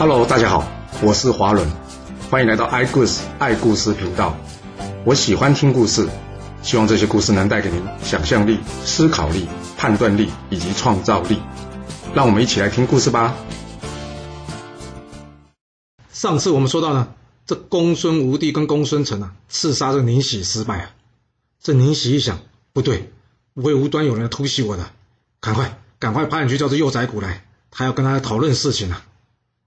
Hello，大家好，我是华伦，欢迎来到爱故事爱故事频道。我喜欢听故事，希望这些故事能带给您想象力、思考力、判断力以及创造力。让我们一起来听故事吧。上次我们说到呢，这公孙无帝跟公孙成啊，刺杀这宁喜失败啊。这宁喜一想，不对，不会无端有人突袭我的，赶快赶快派人去叫这幼崽谷来，他要跟他讨论事情啊。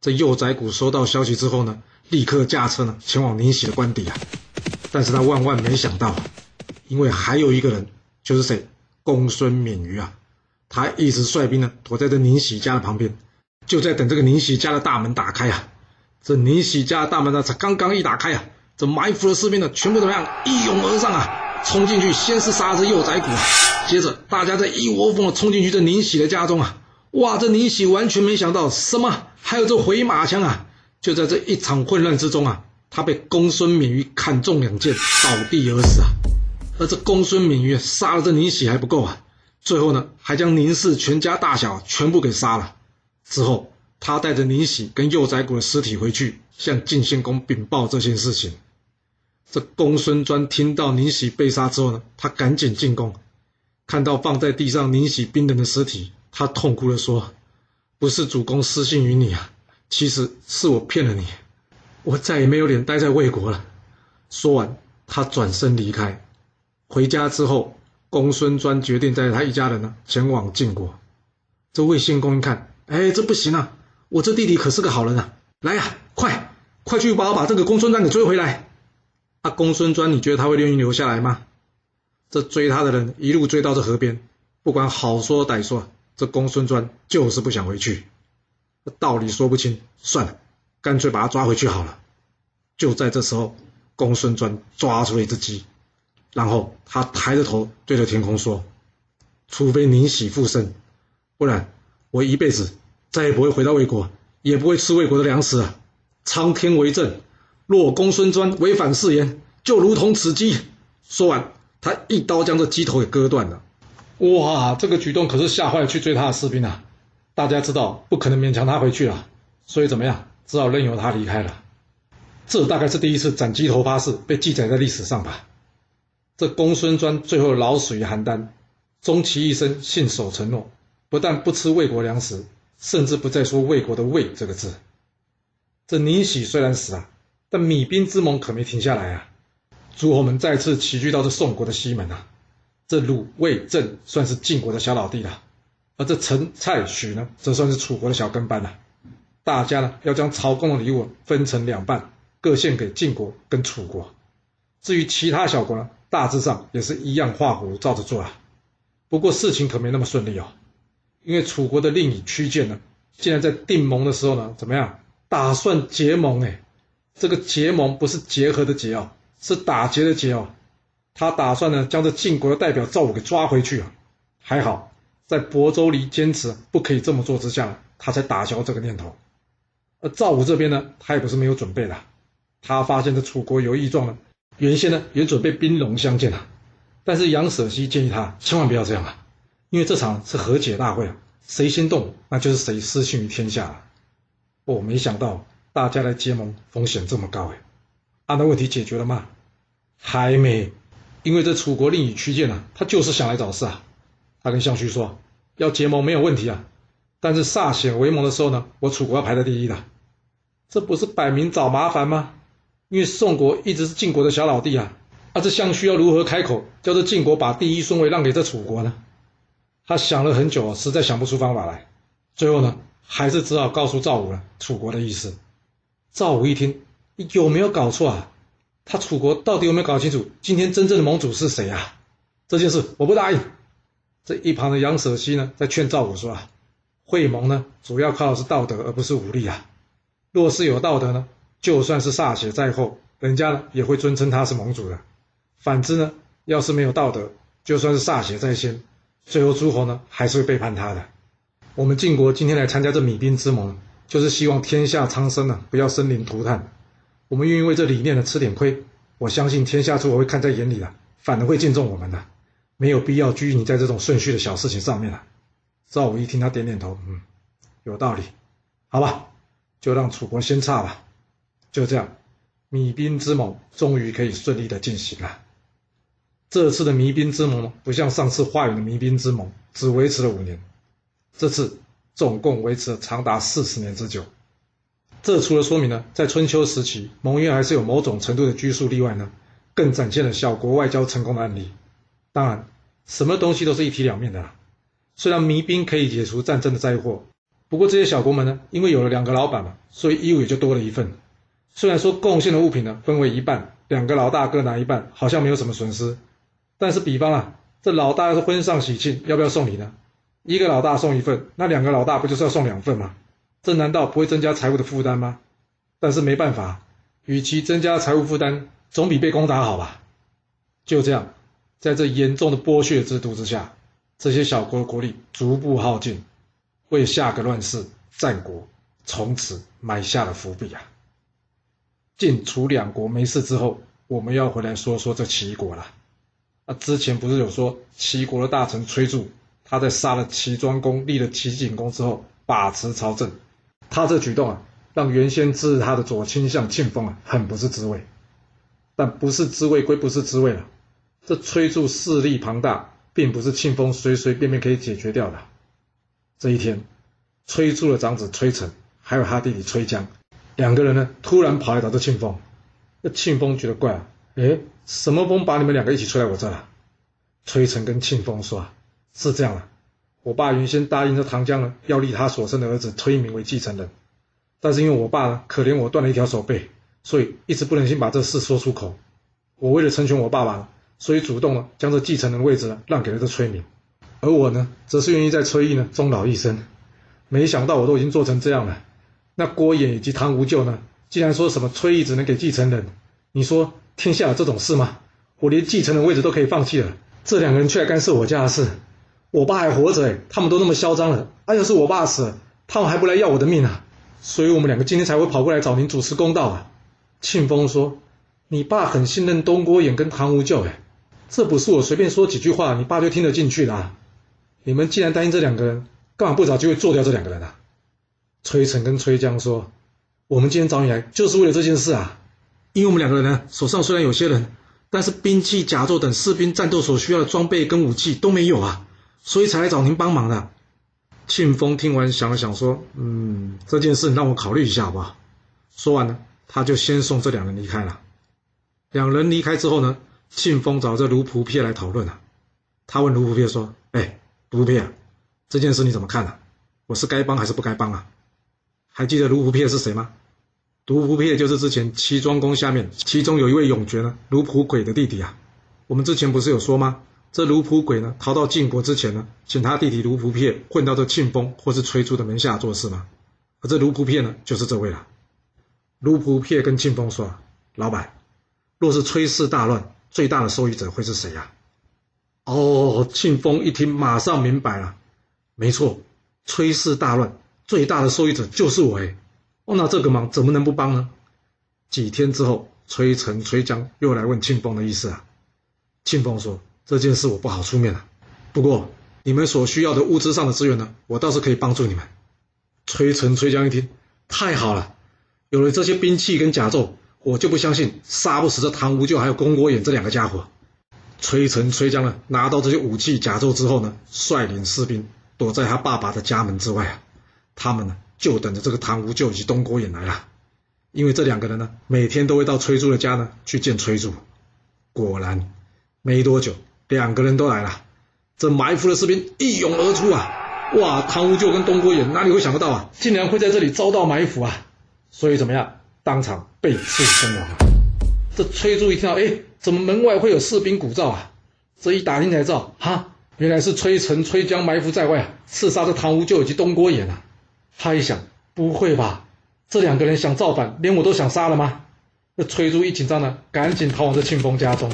这幼宰谷收到消息之后呢，立刻驾车呢前往宁喜的官邸啊。但是他万万没想到啊，因为还有一个人，就是谁，公孙免于啊，他一直率兵呢躲在这宁喜家的旁边，就在等这个宁喜家的大门打开啊。这宁喜家的大门呢，才刚刚一打开啊，这埋伏的士兵呢，全部怎么样，一拥而上啊，冲进去，先是杀这幼宰谷啊，接着大家再一窝蜂的冲进去这宁喜的家中啊。哇，这宁喜完全没想到什么，还有这回马枪啊，就在这一场混乱之中啊。他被公孙免于砍中两箭，倒地而死啊！而这公孙免于杀了这宁喜还不够啊，最后呢，还将宁氏全家大小全部给杀了。之后，他带着宁喜跟幼崽谷的尸体回去，向晋献公禀报这件事情。这公孙专听到宁喜被杀之后呢，他赶紧进宫，看到放在地上宁喜冰冷的尸体，他痛哭地说：“不是主公失信于你啊，其实是我骗了你。”我再也没有脸待在魏国了。说完，他转身离开。回家之后，公孙专决定带他一家人呢前往晋国。这魏献公一看，哎，这不行啊！我这弟弟可是个好人啊！来呀，快快去帮我把这个公孙专给追回来！啊，公孙专，你觉得他会愿意留下来吗？这追他的人一路追到这河边，不管好说歹说，这公孙瓒就是不想回去。道理说不清，算了。干脆把他抓回去好了。就在这时候，公孙瓒抓出了一只鸡，然后他抬着头对着天空说：“除非宁喜复生，不然我一辈子再也不会回到魏国，也不会吃魏国的粮食了。苍天为证，若公孙瓒违反誓言，就如同此鸡。”说完，他一刀将这鸡头给割断了。哇，这个举动可是吓坏了去追他的士兵啊！大家知道不可能勉强他回去了，所以怎么样？只好任由他离开了。这大概是第一次斩鸡头发誓被记载在历史上吧。这公孙瓒最后老死于邯郸，终其一生信守承诺，不但不吃魏国粮食，甚至不再说魏国的“魏”这个字。这宁喜虽然死了，但米兵之盟可没停下来啊。诸侯们再次齐聚到这宋国的西门啊。这鲁、魏、郑算是晋国的小老弟了，而这陈、蔡、许呢，则算是楚国的小跟班了。大家呢要将朝贡的礼物分成两半，各献给晋国跟楚国。至于其他小国呢，大致上也是一样画葫照着做啊。不过事情可没那么顺利哦，因为楚国的令尹屈建呢，竟然在定盟的时候呢，怎么样？打算结盟哎，这个结盟不是结合的结哦，是打劫的劫哦。他打算呢将这晋国的代表赵武给抓回去啊。还好在亳州离坚持不可以这么做之下，他才打消这个念头。而赵武这边呢，他也不是没有准备的。他发现这楚国有异状了，原先呢也准备兵戎相见啊。但是杨舍西建议他千万不要这样啊，因为这场是和解大会啊，谁先动那就是谁失信于天下了。我没想到大家来结盟风险这么高哎。啊，那问题解决了吗？还没，因为这楚国令尹屈建啊，他就是想来找事啊。他跟项须说要结盟没有问题啊，但是歃血为盟的时候呢，我楚国要排在第一的。这不是摆明找麻烦吗？因为宋国一直是晋国的小老弟啊，啊，这项须要如何开口叫这晋国把第一顺位让给这楚国呢？他想了很久，实在想不出方法来。最后呢，还是只好告诉赵武了楚国的意思。赵武一听，有没有搞错啊？他楚国到底有没有搞清楚今天真正的盟主是谁啊？这件事我不答应。这一旁的杨舍西呢，在劝赵武说啊，会盟呢，主要靠的是道德，而不是武力啊。若是有道德呢，就算是歃血在后，人家呢也会尊称他是盟主的。反之呢，要是没有道德，就算是歃血在先，最后诸侯呢还是会背叛他的。我们晋国今天来参加这米兵之盟，就是希望天下苍生呢不要生灵涂炭。我们愿意为这理念呢吃点亏，我相信天下诸侯会看在眼里的，反而会敬重我们的。没有必要拘泥在这种顺序的小事情上面了。赵武一听，他点点头，嗯，有道理，好吧。就让楚国先差吧。就这样，弭兵之盟终于可以顺利的进行了。这次的弭兵之盟不像上次华远的弭兵之盟，只维持了五年，这次总共维持了长达四十年之久。这除了说明呢，在春秋时期盟约还是有某种程度的拘束例外呢，更展现了小国外交成功的案例。当然，什么东西都是一体两面的。虽然弭兵可以解除战争的灾祸，不过这些小国们呢，因为有了两个老板嘛，所以义务也就多了一份。虽然说贡献的物品呢分为一半，两个老大各拿一半，好像没有什么损失。但是比方啊，这老大要是婚上喜庆，要不要送礼呢？一个老大送一份，那两个老大不就是要送两份吗？这难道不会增加财务的负担吗？但是没办法，与其增加财务负担，总比被攻打好吧。就这样，在这严重的剥削制度之下，这些小国的国力逐步耗尽，为下个乱世战国从此埋下了伏笔啊。晋楚两国没事之后，我们要回来说说这齐国了。啊，之前不是有说齐国的大臣崔杼，他在杀了齐庄公、立了齐景公之后，把持朝政。他这举动啊，让原先支持他的左倾向庆丰啊，很不是滋味。但不是滋味归不是滋味了，这崔柱势力庞大，并不是庆丰随随便便可以解决掉的。这一天，崔柱的长子崔成，还有他弟弟崔江。两个人呢，突然跑来找这庆丰，那庆丰觉得怪啊，哎，什么风把你们两个一起吹来我这了？崔成跟庆丰说啊，是这样的，我爸原先答应这唐江呢，要立他所生的儿子崔明为继承人，但是因为我爸呢，可怜我断了一条手背，所以一直不忍心把这事说出口。我为了成全我爸爸，所以主动了将这继承人位置呢让给了这崔明，而我呢，则是愿意在崔毅呢终老一生。没想到我都已经做成这样了。那郭衍以及唐无咎呢？既然说什么崔毅只能给继承人，你说天下有这种事吗？我连继承人位置都可以放弃了，这两个人却来干涉我家的事。我爸还活着，他们都那么嚣张了，啊，要是我爸死了，他们还不来要我的命啊？所以我们两个今天才会跑过来找您主持公道啊。庆丰说：“你爸很信任东郭衍跟唐无咎哎，这不是我随便说几句话，你爸就听得进去的。你们既然担心这两个人，干嘛不找机会做掉这两个人啊？”崔成跟崔江说：“我们今天找你来，就是为了这件事啊！因为我们两个人呢，手上虽然有些人，但是兵器、甲胄等士兵战斗所需要的装备跟武器都没有啊，所以才来找您帮忙的。”庆丰听完想了想说：“嗯，这件事让我考虑一下好不好？”说完呢，他就先送这两人离开了。两人离开之后呢，庆丰找这卢普撇来讨论了。他问卢普撇说：“哎，卢普撇，这件事你怎么看呢？我是该帮还是不该帮啊？”还记得卢普撇是谁吗？卢普撇就是之前齐庄公下面其中有一位永爵呢，卢普轨的弟弟啊。我们之前不是有说吗？这卢普鬼呢，逃到晋国之前呢，请他弟弟卢普撇混到这庆丰或是崔杼的门下做事吗？而这卢普撇呢，就是这位了。卢普撇跟庆丰说：“老板，若是崔氏大乱，最大的受益者会是谁呀？”哦，庆丰一听，马上明白了。没错，崔氏大乱。最大的受益者就是我哎，哦，那这个忙怎么能不帮呢？几天之后，崔成、崔江又来问庆丰的意思啊。庆丰说：“这件事我不好出面了，不过你们所需要的物资上的资源呢，我倒是可以帮助你们。”崔成、崔江一听，太好了，有了这些兵器跟甲胄，我就不相信杀不死这唐无咎还有公国衍这两个家伙。崔成、崔江呢，拿到这些武器甲胄之后呢，率领士兵躲在他爸爸的家门之外啊。他们呢，就等着这个唐无咎以及东郭衍来了，因为这两个人呢，每天都会到崔杼的家呢去见崔杼。果然，没多久，两个人都来了。这埋伏的士兵一涌而出啊！哇，唐无咎跟东郭衍哪里会想得到啊，竟然会在这里遭到埋伏啊！所以怎么样，当场被刺身亡。这崔杼一听到，哎，怎么门外会有士兵鼓噪啊？这一打听才知道，哈，原来是崔成、崔江埋伏在外啊，刺杀这唐无咎以及东郭衍啊！他一想，不会吧？这两个人想造反，连我都想杀了吗？那崔杼一紧张呢，赶紧逃往这庆丰家中。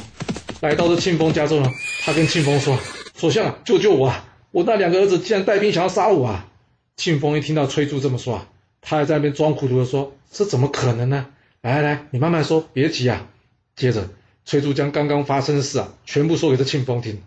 来到这庆丰家中呢，他跟庆丰说：“首相，救救我啊！我那两个儿子竟然带兵想要杀我啊！”庆丰一听到崔柱这么说啊，他还在那边装糊涂的说：“这怎么可能呢？来来来，你慢慢说，别急啊。”接着，崔柱将刚刚发生的事啊，全部说给这庆丰听。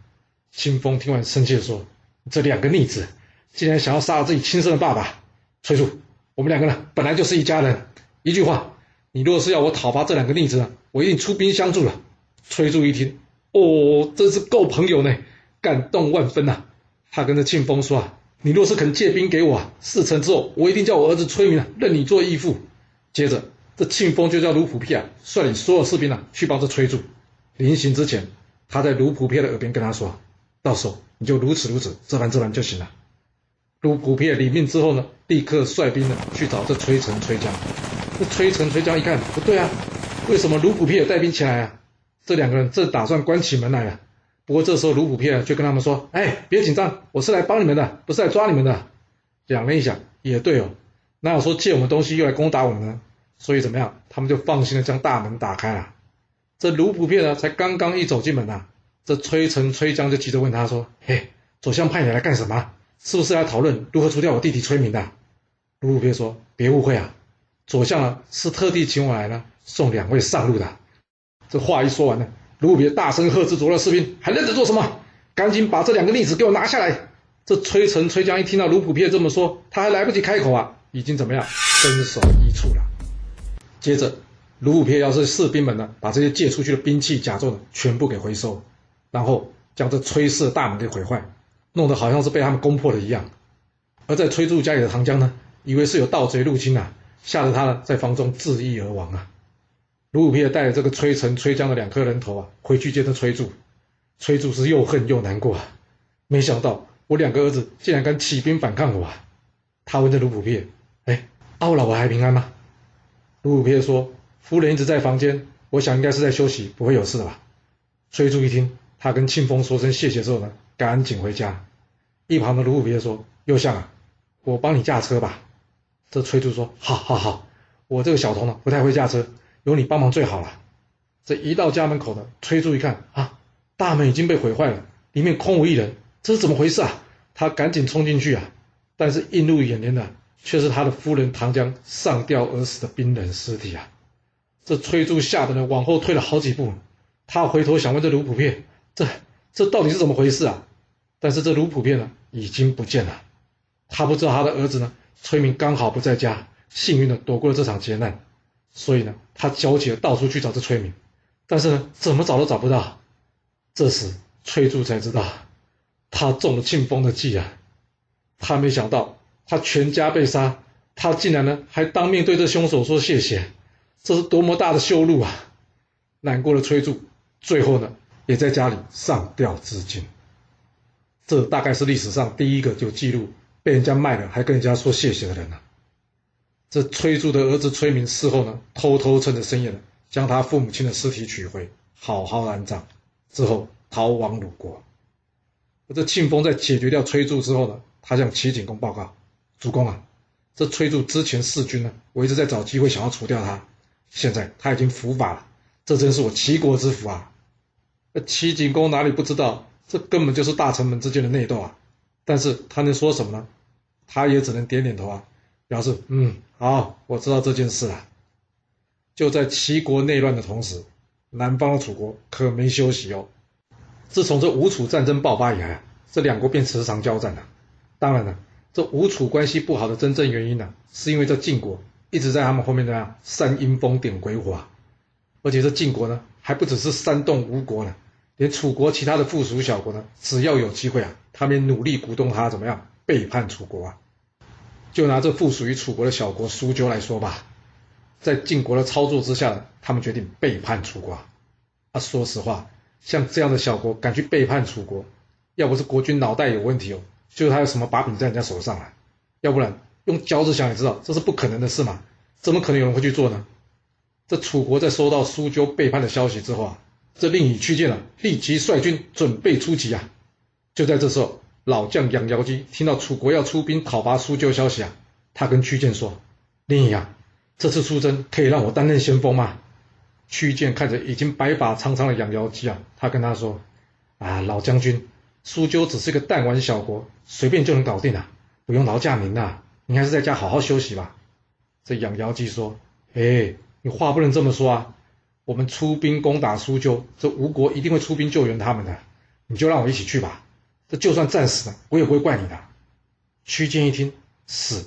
庆丰听完生气的说：“这两个逆子，竟然想要杀了自己亲生的爸爸！”崔柱，我们两个呢本来就是一家人。一句话，你若是要我讨伐这两个逆子呢，我一定出兵相助了。崔柱一听，哦，真是够朋友呢，感动万分呐。他跟着庆丰说啊，你若是肯借兵给我，事成之后，我一定叫我儿子崔明啊认你做义父。接着，这庆丰就叫卢普片啊率领所有士兵啊去帮这崔杼。临行之前，他在卢普片的耳边跟他说，到时候你就如此如此，这般这般就行了。卢普片领命之后呢，立刻率兵呢去找这崔成、崔江。这崔成、崔江一看不对啊，为什么卢普片带兵前来啊？这两个人正打算关起门来啊。不过这时候卢普片却跟他们说：“哎，别紧张，我是来帮你们的，不是来抓你们的。”两人一想，也对哦，哪有说借我们东西又来攻打我们呢？所以怎么样，他们就放心的将大门打开了。这卢普片呢，才刚刚一走进门呐，这崔成、崔江就急着问他说：“嘿，左相派你来干什么？是不是来讨论如何除掉我弟弟崔明的？”卢普片说：“别误会啊。”左相呢是特地请我来呢，送两位上路的。这话一说完呢，卢别大声喝斥左右士兵，还愣着做什么？赶紧把这两个逆子给我拿下来！这崔成、崔江一听到卢普片这么说，他还来不及开口啊，已经怎么样，身首异处了。接着，卢普片要是士兵们呢，把这些借出去的兵器甲胄，全部给回收，然后将这崔氏大门给毁坏，弄得好像是被他们攻破了一样。而在崔杼家里的唐江呢，以为是有盗贼入侵啊。吓得他呢，在房中自缢而亡啊！卢武片带着这个崔成、崔江的两颗人头啊，回去见这崔杼。崔杼是又恨又难过啊！没想到我两个儿子竟然敢起兵反抗我啊！他问这卢普片：“哎，我老婆还平安吗？”卢普片说：“夫人一直在房间，我想应该是在休息，不会有事的吧？”崔杼一听，他跟庆丰说声谢谢之后呢，赶紧回家。一旁的卢普片说：“右相啊，我帮你驾车吧。”这崔杼说：“好，好，好，我这个小童呢，不太会驾车，有你帮忙最好了。”这一到家门口呢，崔杼一看啊，大门已经被毁坏了，里面空无一人，这是怎么回事啊？他赶紧冲进去啊，但是映入眼帘的却是他的夫人唐江上吊而死的冰冷尸体啊！这崔杼吓得呢往后退了好几步，他回头想问这卢普片：“这这到底是怎么回事啊？”但是这卢普片呢已经不见了，他不知道他的儿子呢。崔明刚好不在家，幸运的躲过了这场劫难，所以呢，他焦急的到处去找这崔明，但是呢，怎么找都找不到。这时，崔柱才知道，他中了庆丰的计啊！他没想到，他全家被杀，他竟然呢还当面对这凶手说谢谢，这是多么大的羞辱啊！难过的崔柱，最后呢，也在家里上吊自尽。这大概是历史上第一个就记录。被人家卖了还跟人家说谢谢的人了？这崔杼的儿子崔明事后呢，偷偷趁着深夜呢，将他父母亲的尸体取回，好好安葬，之后逃亡鲁国。而这庆丰在解决掉崔杼之后呢，他向齐景公报告：“主公啊，这崔杼之前弑君呢，我一直在找机会想要除掉他，现在他已经伏法了，这真是我齐国之福啊！”那齐景公哪里不知道，这根本就是大臣们之间的内斗啊！但是他能说什么呢？他也只能点点头啊，表示嗯好，我知道这件事了。就在齐国内乱的同时，南方的楚国可没休息哦。自从这吴楚战争爆发以来啊，这两国便时常交战了。当然了，这吴楚关系不好的真正原因呢，是因为这晋国一直在他们后面怎样煽阴风点鬼火啊。而且这晋国呢，还不只是煽动吴国呢。连楚国其他的附属小国呢，只要有机会啊，他们努力鼓动他怎么样背叛楚国啊？就拿这附属于楚国的小国苏鸠来说吧，在晋国的操作之下，他们决定背叛楚国。啊，说实话，像这样的小国敢去背叛楚国，要不是国君脑袋有问题哦，就是他有什么把柄在人家手上啊，要不然用脚趾想也知道这是不可能的事嘛，怎么可能有人会去做呢？这楚国在收到苏鸠背叛的消息之后啊。这令尹屈建啊，立即率军准备出击啊！就在这时候，老将杨瑶基听到楚国要出兵讨伐苏鸠消息啊，他跟屈建说：“令尹啊，这次出征可以让我担任先锋吗？”屈建看着已经白发苍苍的杨瑶基啊，他跟他说：“啊，老将军，苏鸠只是个弹丸小国，随便就能搞定啊，不用劳驾您呐，您还是在家好好休息吧。”这杨瑶基说：“哎，你话不能这么说啊！”我们出兵攻打苏鸠，这吴国一定会出兵救援他们的，你就让我一起去吧。这就算战死了，我也不会怪你的。屈建一听，死，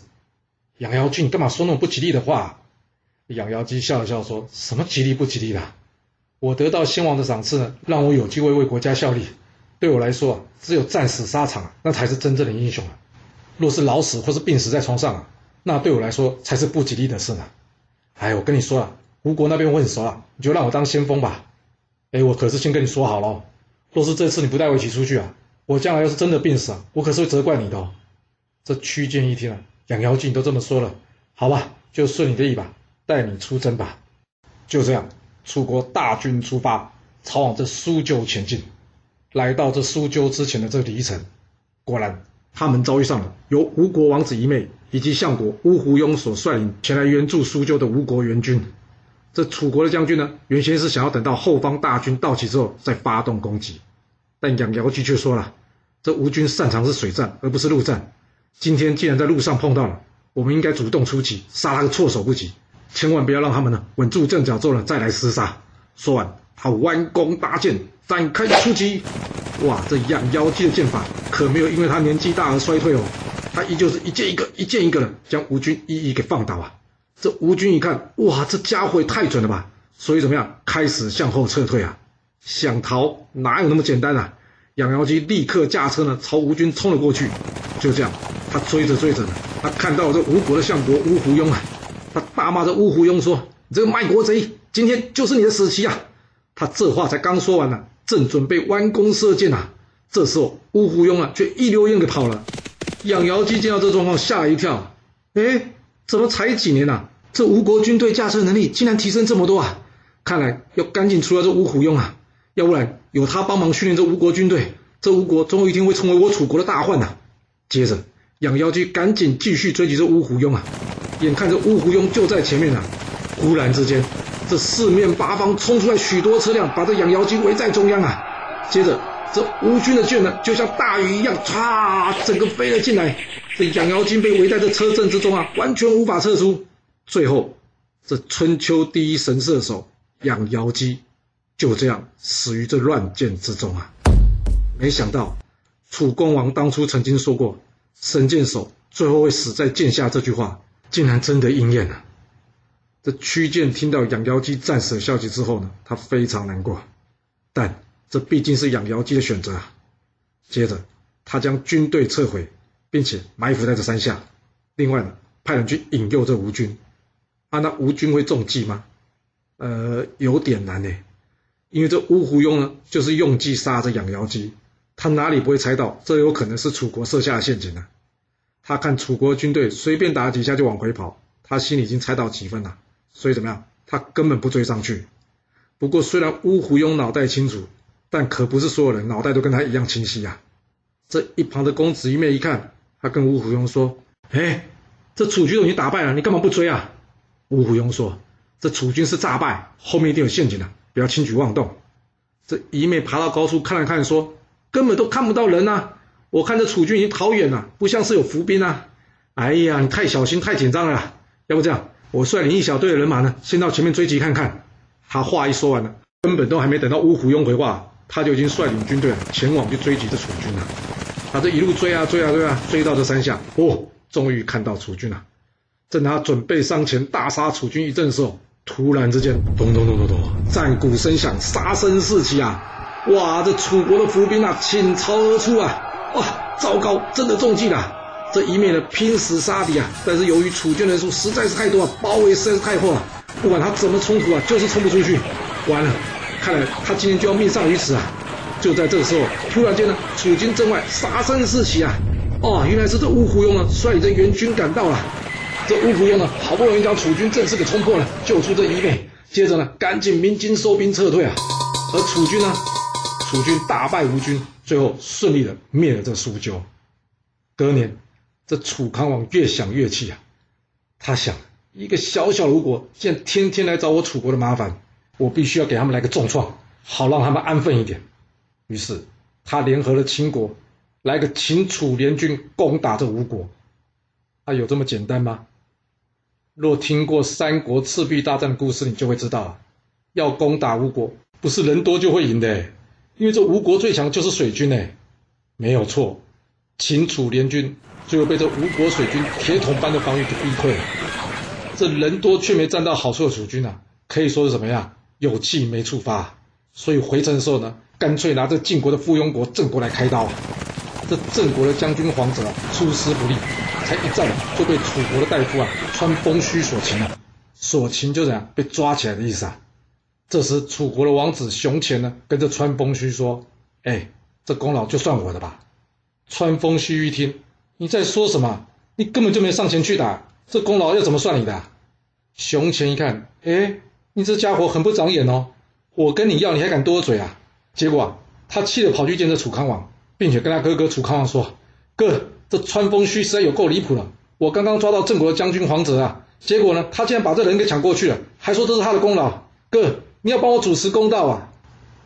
杨妖君，你干嘛说那么不吉利的话？养妖姬笑了笑说：“什么吉利不吉利的？我得到先王的赏赐呢，让我有机会为国家效力。对我来说，只有战死沙场，那才是真正的英雄啊！若是老死或是病死在床上，那对我来说才是不吉利的事呢。哎，我跟你说了，吴国那边我很熟了，你就让我当先锋吧。哎，我可是先跟你说好了，若是这次你不带我一起出去啊，我将来要是真的病死啊，我可是会责怪你的。哦。这屈剑一听啊，养妖精都这么说了，好吧，就顺你的意吧。”带你出征吧，就这样，楚国大军出发，朝往这苏州前进。来到这苏州之前的这离城，果然，他们遭遇上了由吴国王子一妹以及相国乌胡庸所率领前来援助苏州的吴国援军。这楚国的将军呢，原先是想要等到后方大军到齐之后再发动攻击，但养瑶姬却说了，这吴军擅长是水战而不是陆战。今天既然在路上碰到了，我们应该主动出击，杀他个措手不及。千万不要让他们呢稳住阵脚之后呢再来厮杀。说完，他弯弓搭箭，展开出击。哇，这养妖姬的剑法可没有因为他年纪大而衰退哦，他依旧是一箭一个，一箭一个的将吴军一一给放倒啊。这吴军一看，哇，这家伙也太准了吧！所以怎么样，开始向后撤退啊。想逃哪有那么简单啊？养妖姬立刻驾车呢朝吴军冲了过去。就这样，他追着追着呢，他看到这吴国的相国吴胡庸啊。他大骂这吴胡庸说：“你这个卖国贼，今天就是你的死期啊！”他这话才刚说完呢，正准备弯弓射箭呐，这时候吴胡庸啊却一溜烟给跑了。养瑶姬见到这状况，吓了一跳：“哎，怎么才几年呐？这吴国军队驾车能力竟然提升这么多啊！看来要赶紧除掉这吴胡庸啊，要不然有他帮忙训练这吴国军队，这吴国总有一天会成为我楚国的大患呐！”接着，养妖姬赶紧继续追击这乌胡庸啊。眼看着乌胡庸就在前面了，忽然之间，这四面八方冲出来许多车辆，把这养妖姬围在中央啊。接着，这吴军的箭呢，就像大雨一样，唰，整个飞了进来。这养妖姬被围在这车阵之中啊，完全无法撤出。最后，这春秋第一神射手养妖姬就这样死于这乱箭之中啊。没想到，楚公王当初曾经说过“神箭手最后会死在箭下”这句话。竟然真的应验了！这屈建听到养妖姬战死的消息之后呢，他非常难过，但这毕竟是养妖姬的选择啊。接着，他将军队撤回，并且埋伏在这山下。另外呢，派人去引诱这吴军。啊，那吴军会中计吗？呃，有点难呢，因为这乌胡庸呢，就是用计杀这养瑶姬，他哪里不会猜到这有可能是楚国设下的陷阱呢？他看楚国军队随便打几下就往回跑，他心里已经猜到几分了，所以怎么样？他根本不追上去。不过虽然乌胡庸脑袋清楚，但可不是所有人脑袋都跟他一样清晰呀。这一旁的公子一面一看，他跟乌胡庸说：“哎，这楚军都已经打败了，你干嘛不追啊？”乌胡庸说：“这楚军是诈败，后面一定有陷阱的，不要轻举妄动。”这一面爬到高处看了看，说：“根本都看不到人呐。”我看这楚军已经逃远了，不像是有伏兵啊！哎呀，你太小心、太紧张了。要不这样，我率领一小队的人马呢，先到前面追击看看。他话一说完了，根本都还没等到乌虎庸回话，他就已经率领军队前往去追击这楚军了。他这一路追啊追啊追啊，追到这山下，哦，终于看到楚军了。正他准备上前大杀楚军一阵的时候，突然之间，咚咚咚咚咚，战鼓声响，杀声四起啊！哇，这楚国的伏兵啊，倾巢而出啊！哇，糟糕，真的中计了！这一面呢拼死杀敌啊，但是由于楚军人数实在是太多啊，包围实在是太厚啊，不管他怎么冲突啊，就是冲不出去。完了，看来他今天就要命丧于此啊！就在这个时候，突然间呢，楚军阵外杀声四起啊！哦，原来是这乌胡庸呢率领着援军赶到了。这乌胡庸呢，好不容易将楚军正式给冲破了，救出这一妹，接着呢，赶紧鸣金收兵撤退啊。而楚军呢，楚军大败吴军。最后顺利的灭了这苏州。隔年，这楚康王越想越气啊，他想，一个小小吴国，竟然天天来找我楚国的麻烦，我必须要给他们来个重创，好让他们安分一点。于是，他联合了秦国，来个秦楚联军攻打这吴国。啊，有这么简单吗？若听过三国赤壁大战的故事，你就会知道，要攻打吴国，不是人多就会赢的。因为这吴国最强就是水军呢，没有错。秦楚联军最后被这吴国水军铁桶般的防御给逼退了。这人多却没占到好处的楚军啊，可以说是怎么样？有气没处发。所以回城的时候呢，干脆拿这晋国的附庸国郑国来开刀。这郑国的将军皇子啊，出师不利，才一战就被楚国的大夫啊穿风须所擒了。所擒就这样被抓起来的意思啊。这时楚国的王子熊虔呢，跟着穿风须说：“哎，这功劳就算我的吧。”穿风须一听，你在说什么？你根本就没上前去打，这功劳要怎么算你的？熊虔一看，哎，你这家伙很不长眼哦，我跟你要你还敢多嘴啊？结果啊，他气得跑去见这楚康王。并且跟他哥哥楚康王说：“哥，这穿风须实在有够离谱了。我刚刚抓到郑国的将军黄泽啊，结果呢，他竟然把这人给抢过去了，还说这是他的功劳。哥，你要帮我主持公道啊！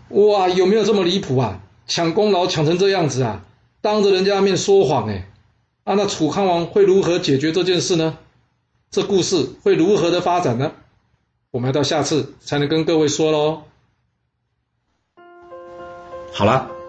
哇，有没有这么离谱啊？抢功劳抢成这样子啊？当着人家面说谎哎！啊，那楚康王会如何解决这件事呢？这故事会如何的发展呢？我们要到下次才能跟各位说喽。好了。”